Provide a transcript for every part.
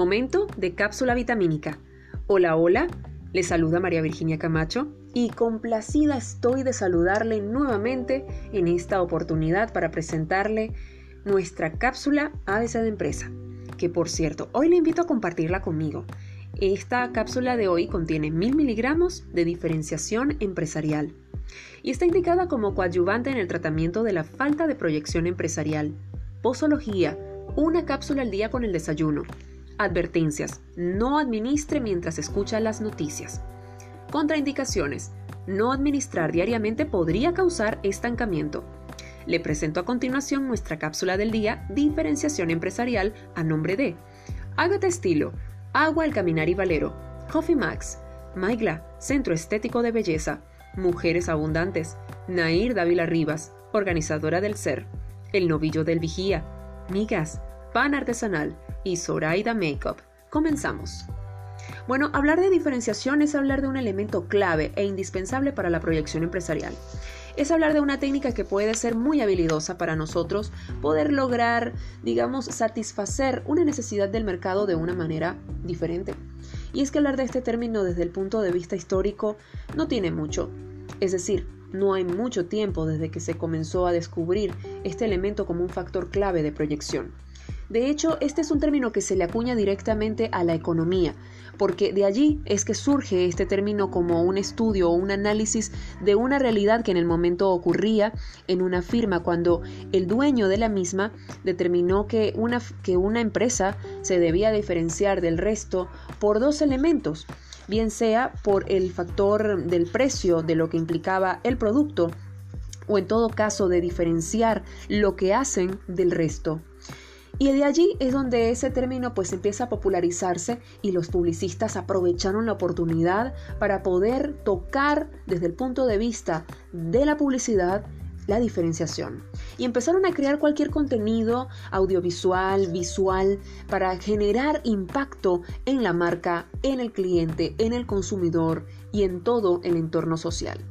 Momento de cápsula vitamínica. Hola, hola, le saluda María Virginia Camacho y complacida estoy de saludarle nuevamente en esta oportunidad para presentarle nuestra cápsula ABC de empresa, que por cierto, hoy le invito a compartirla conmigo. Esta cápsula de hoy contiene mil miligramos de diferenciación empresarial y está indicada como coadyuvante en el tratamiento de la falta de proyección empresarial. Posología, una cápsula al día con el desayuno. Advertencias, no administre mientras escucha las noticias. Contraindicaciones, no administrar diariamente podría causar estancamiento. Le presento a continuación nuestra cápsula del día Diferenciación empresarial a nombre de Ágata Estilo, Agua al Caminar y Valero, Coffee Max, Maigla, Centro Estético de Belleza, Mujeres Abundantes, Nair Dávila Rivas, organizadora del SER, El Novillo del Vigía, Migas, Pan Artesanal y Zoraida Makeup. Comenzamos. Bueno, hablar de diferenciación es hablar de un elemento clave e indispensable para la proyección empresarial. Es hablar de una técnica que puede ser muy habilidosa para nosotros poder lograr, digamos, satisfacer una necesidad del mercado de una manera diferente. Y es que hablar de este término desde el punto de vista histórico no tiene mucho. Es decir, no hay mucho tiempo desde que se comenzó a descubrir este elemento como un factor clave de proyección. De hecho, este es un término que se le acuña directamente a la economía, porque de allí es que surge este término como un estudio o un análisis de una realidad que en el momento ocurría en una firma cuando el dueño de la misma determinó que una, que una empresa se debía diferenciar del resto por dos elementos, bien sea por el factor del precio de lo que implicaba el producto o en todo caso de diferenciar lo que hacen del resto. Y de allí es donde ese término pues empieza a popularizarse y los publicistas aprovecharon la oportunidad para poder tocar desde el punto de vista de la publicidad la diferenciación. Y empezaron a crear cualquier contenido audiovisual, visual, para generar impacto en la marca, en el cliente, en el consumidor y en todo el entorno social.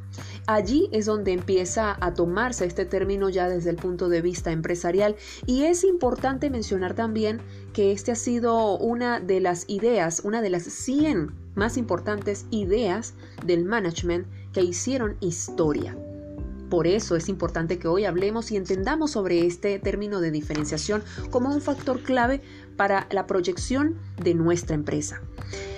Allí es donde empieza a tomarse este término ya desde el punto de vista empresarial y es importante mencionar también que este ha sido una de las ideas, una de las 100 más importantes ideas del management que hicieron historia. Por eso es importante que hoy hablemos y entendamos sobre este término de diferenciación como un factor clave para la proyección de nuestra empresa.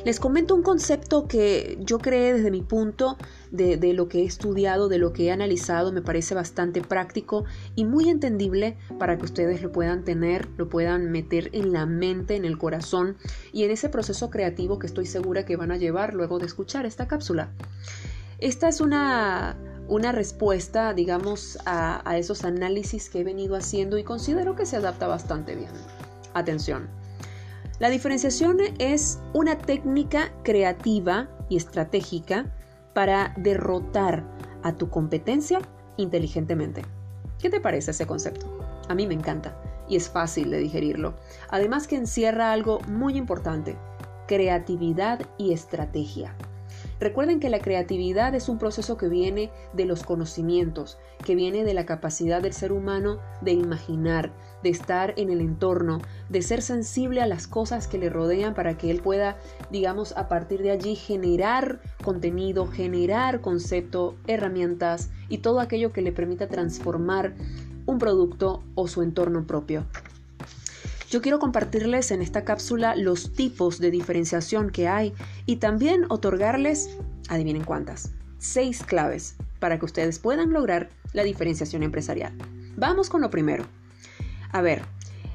Les comento un concepto que yo creé desde mi punto de, de, lo que he estudiado, de lo que he analizado, me parece bastante práctico y muy entendible para que ustedes lo puedan tener, lo puedan meter en la mente, en el corazón y en ese proceso creativo que estoy segura que van a llevar luego de escuchar esta cápsula. Esta es una una respuesta, digamos, a, esos análisis que he venido haciendo y considero que se adapta bastante bien. Atención. La diferenciación es una técnica creativa y estratégica para derrotar a tu competencia inteligentemente. ¿Qué te parece ese concepto? A mí me encanta y es fácil de digerirlo. Además que encierra algo muy importante, creatividad y estrategia. Recuerden que la creatividad es un proceso que viene de los conocimientos, que viene de la capacidad del ser humano de imaginar, de estar en el entorno, de ser sensible a las cosas que le rodean para que él pueda, digamos, a partir de allí generar contenido, generar concepto, herramientas y todo aquello que le permita transformar un producto o su entorno propio. Yo quiero compartirles en esta cápsula los tipos de diferenciación que hay y también otorgarles, adivinen cuántas, seis claves para que ustedes puedan lograr la diferenciación empresarial. Vamos con lo primero. A ver,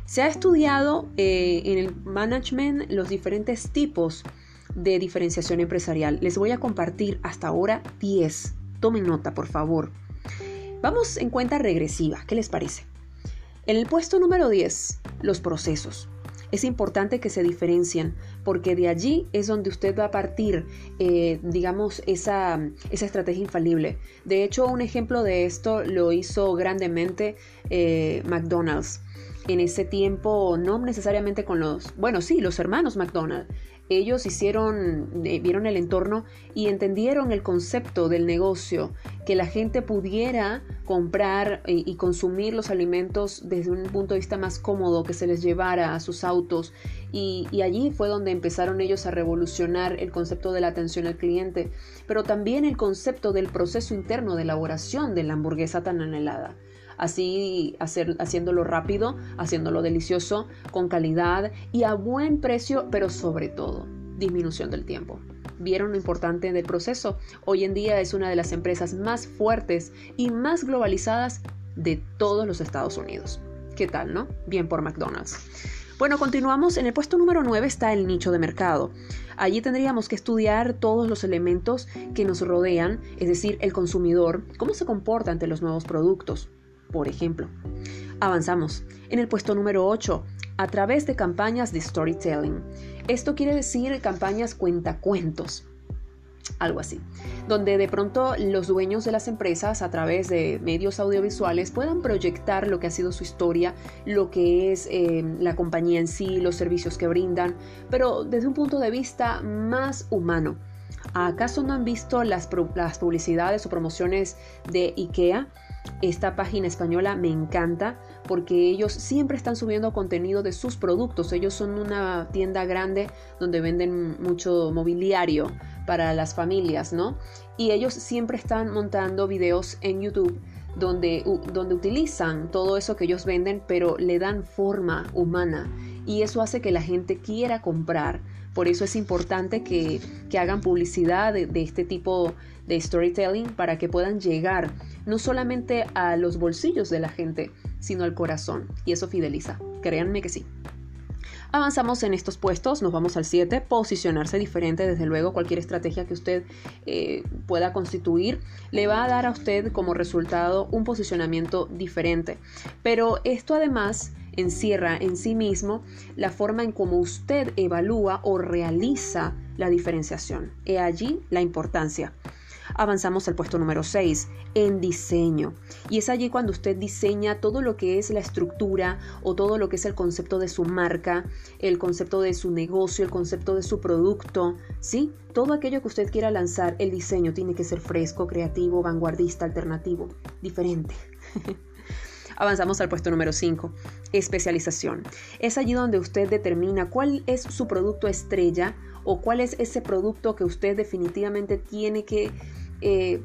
se ha estudiado eh, en el management los diferentes tipos de diferenciación empresarial. Les voy a compartir hasta ahora 10. Tomen nota, por favor. Vamos en cuenta regresiva. ¿Qué les parece? En el puesto número 10, los procesos. Es importante que se diferencien porque de allí es donde usted va a partir, eh, digamos, esa, esa, estrategia infalible. De hecho, un ejemplo de esto lo hizo grandemente eh, McDonald's. En ese tiempo, no necesariamente con los, bueno, sí, los hermanos McDonald's. Ellos hicieron, eh, vieron el entorno y entendieron el concepto del negocio, que la gente pudiera comprar y, consumir los alimentos desde un punto de vista más cómodo, que se les llevara a sus autos. Y allí fue donde empezaron ellos a revolucionar el concepto de la atención al cliente, pero también el concepto del proceso interno de elaboración de la hamburguesa tan anhelada así hacer, haciéndolo rápido, haciéndolo delicioso, con calidad y a buen precio, pero sobre todo disminución del tiempo. ¿Vieron lo importante del proceso? Hoy en día es una de las empresas más fuertes y más globalizadas de todos los Estados Unidos. ¿Qué tal, no? Bien por McDonald's. Bueno, continuamos. En el puesto número 9 está el nicho de mercado. Allí tendríamos que estudiar todos los elementos que nos rodean, es decir, el consumidor, cómo se comporta ante los nuevos productos, por ejemplo. Avanzamos. En el puesto número 8, a través de campañas de storytelling. Esto quiere decir campañas cuentacuentos, algo así, donde de pronto los dueños de las empresas a través de medios audiovisuales puedan proyectar lo que ha sido su historia, lo que es eh, la compañía en sí, los servicios que brindan, pero desde un punto de vista más humano. ¿Acaso no han visto las, las publicidades o promociones de IKEA? Esta página española me encanta porque ellos siempre están subiendo contenido de sus productos. Ellos son una tienda grande donde venden mucho mobiliario para las familias, ¿no? Y ellos siempre están montando videos en YouTube donde, donde utilizan todo eso que ellos venden, pero le dan forma humana. Y eso hace que la gente quiera comprar. Por eso es importante que, hagan publicidad de, de este tipo de storytelling para que puedan llegar no solamente a los bolsillos de la gente, sino al corazón. Y eso fideliza. Créanme que sí. Avanzamos en estos puestos, nos vamos al 7, posicionarse diferente, desde luego cualquier estrategia que usted eh, pueda constituir le va a dar a usted como resultado un posicionamiento diferente. Pero esto además encierra en sí mismo la forma en cómo usted evalúa o realiza la diferenciación. He allí la importancia. Avanzamos al puesto número 6, en diseño. Y es allí cuando usted diseña todo lo que es la estructura o todo lo que es el concepto de su marca, el concepto de su negocio, el concepto de su producto, ¿sí? Todo aquello que usted quiera lanzar, el diseño tiene que ser fresco, creativo, vanguardista, alternativo, diferente. Avanzamos al puesto número 5, especialización. Es allí donde usted determina cuál es su producto estrella o cuál es ese producto que usted definitivamente tiene que eh,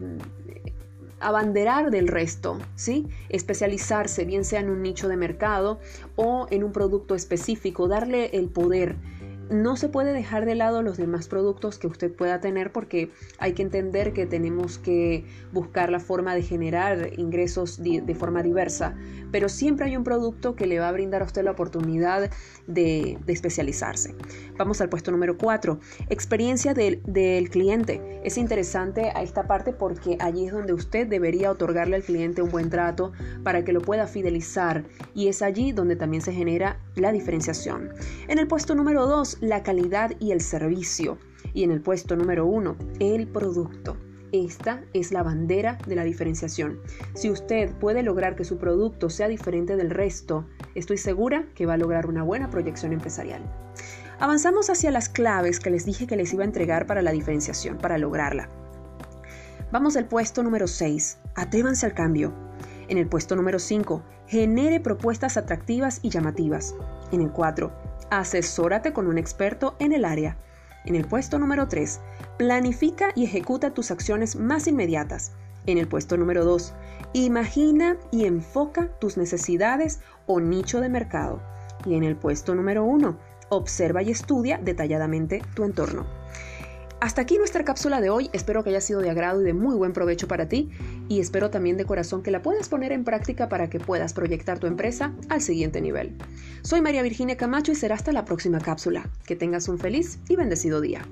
abanderar del resto, ¿sí? Especializarse, bien sea en un nicho de mercado o en un producto específico, darle el poder no se puede dejar de lado los demás productos que usted pueda tener porque hay que entender que tenemos que buscar la forma de generar ingresos de, forma diversa, pero siempre hay un producto que le va a brindar a usted la oportunidad de, especializarse. Vamos al puesto número 4, experiencia del, del cliente. Es interesante a esta parte porque allí es donde usted debería otorgarle al cliente un buen trato para que lo pueda fidelizar y es allí donde también se genera la diferenciación. En el puesto número 2, la calidad y el servicio. Y en el puesto número uno, el producto. Esta es la bandera de la diferenciación. Si usted puede lograr que su producto sea diferente del resto, estoy segura que va a lograr una buena proyección empresarial. Avanzamos hacia las claves que les dije que les iba a entregar para la diferenciación, para lograrla. Vamos al puesto número 6. Atrévanse al cambio. En el puesto número 5, genere propuestas atractivas y llamativas. En el 4, asesórate con un experto en el área. En el puesto número 3, planifica y ejecuta tus acciones más inmediatas. En el puesto número 2, imagina y enfoca tus necesidades o nicho de mercado. Y en el puesto número 1, observa y estudia detalladamente tu entorno. Hasta aquí nuestra cápsula de hoy, espero que haya sido de agrado y de muy buen provecho para ti y espero también de corazón que la puedas poner en práctica para que puedas proyectar tu empresa al siguiente nivel. Soy María Virginia Camacho y será hasta la próxima cápsula. Que tengas un feliz y bendecido día.